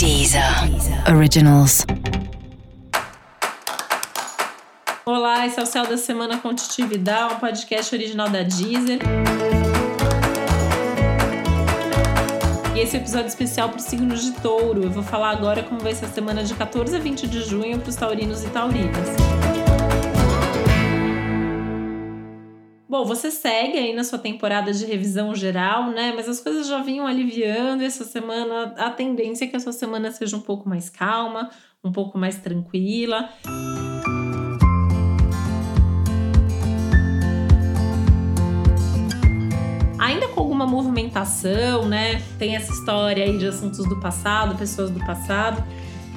Deezer Originals. Olá, esse é o Céu da Semana com Titi Vidal, um podcast original da Deezer. E esse é episódio especial para os signos de touro. Eu vou falar agora como vai ser a semana de 14 a 20 de junho para os taurinos e taurinas. Bom, você segue aí na sua temporada de revisão geral, né? Mas as coisas já vinham aliviando. Essa semana, a tendência é que a sua semana seja um pouco mais calma, um pouco mais tranquila. Ainda com alguma movimentação, né? Tem essa história aí de assuntos do passado, pessoas do passado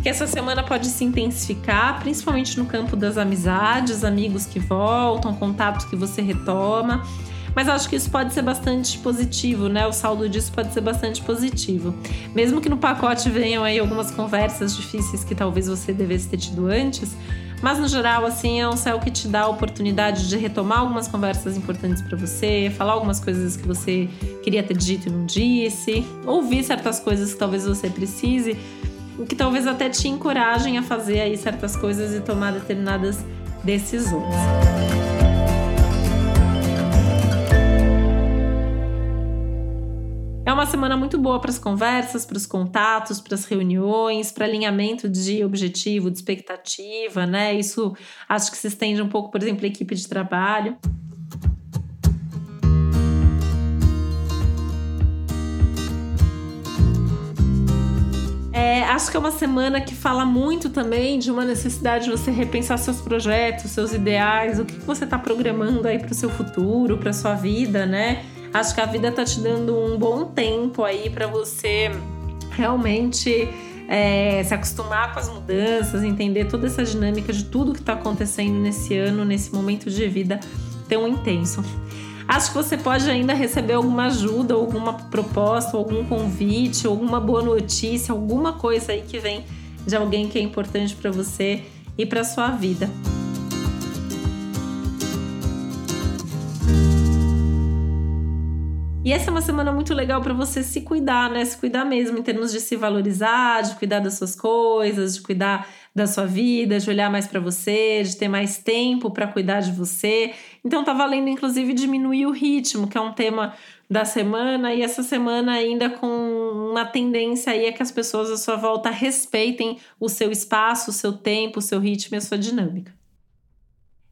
que essa semana pode se intensificar, principalmente no campo das amizades, amigos que voltam, contatos que você retoma. Mas acho que isso pode ser bastante positivo, né? O saldo disso pode ser bastante positivo. Mesmo que no pacote venham aí algumas conversas difíceis que talvez você devesse ter tido antes, mas no geral, assim, é um céu que te dá a oportunidade de retomar algumas conversas importantes para você, falar algumas coisas que você queria ter dito e não disse, ouvir certas coisas que talvez você precise o que talvez até te encorajem a fazer aí certas coisas e tomar determinadas decisões. É uma semana muito boa para as conversas, para os contatos, para as reuniões, para alinhamento de objetivo, de expectativa, né? Isso acho que se estende um pouco, por exemplo, a equipe de trabalho. Acho que é uma semana que fala muito também de uma necessidade de você repensar seus projetos, seus ideais, o que você está programando aí para o seu futuro, para sua vida, né? Acho que a vida está te dando um bom tempo aí para você realmente é, se acostumar com as mudanças, entender toda essa dinâmica de tudo que está acontecendo nesse ano, nesse momento de vida tão intenso. Acho que você pode ainda receber alguma ajuda, alguma proposta, algum convite, alguma boa notícia, alguma coisa aí que vem de alguém que é importante para você e para sua vida. E essa é uma semana muito legal para você se cuidar, né? Se cuidar mesmo, em termos de se valorizar, de cuidar das suas coisas, de cuidar da sua vida, de olhar mais para você, de ter mais tempo para cuidar de você. Então tá valendo inclusive diminuir o ritmo, que é um tema da semana e essa semana ainda com uma tendência aí é que as pessoas à sua volta respeitem o seu espaço, o seu tempo, o seu ritmo e a sua dinâmica.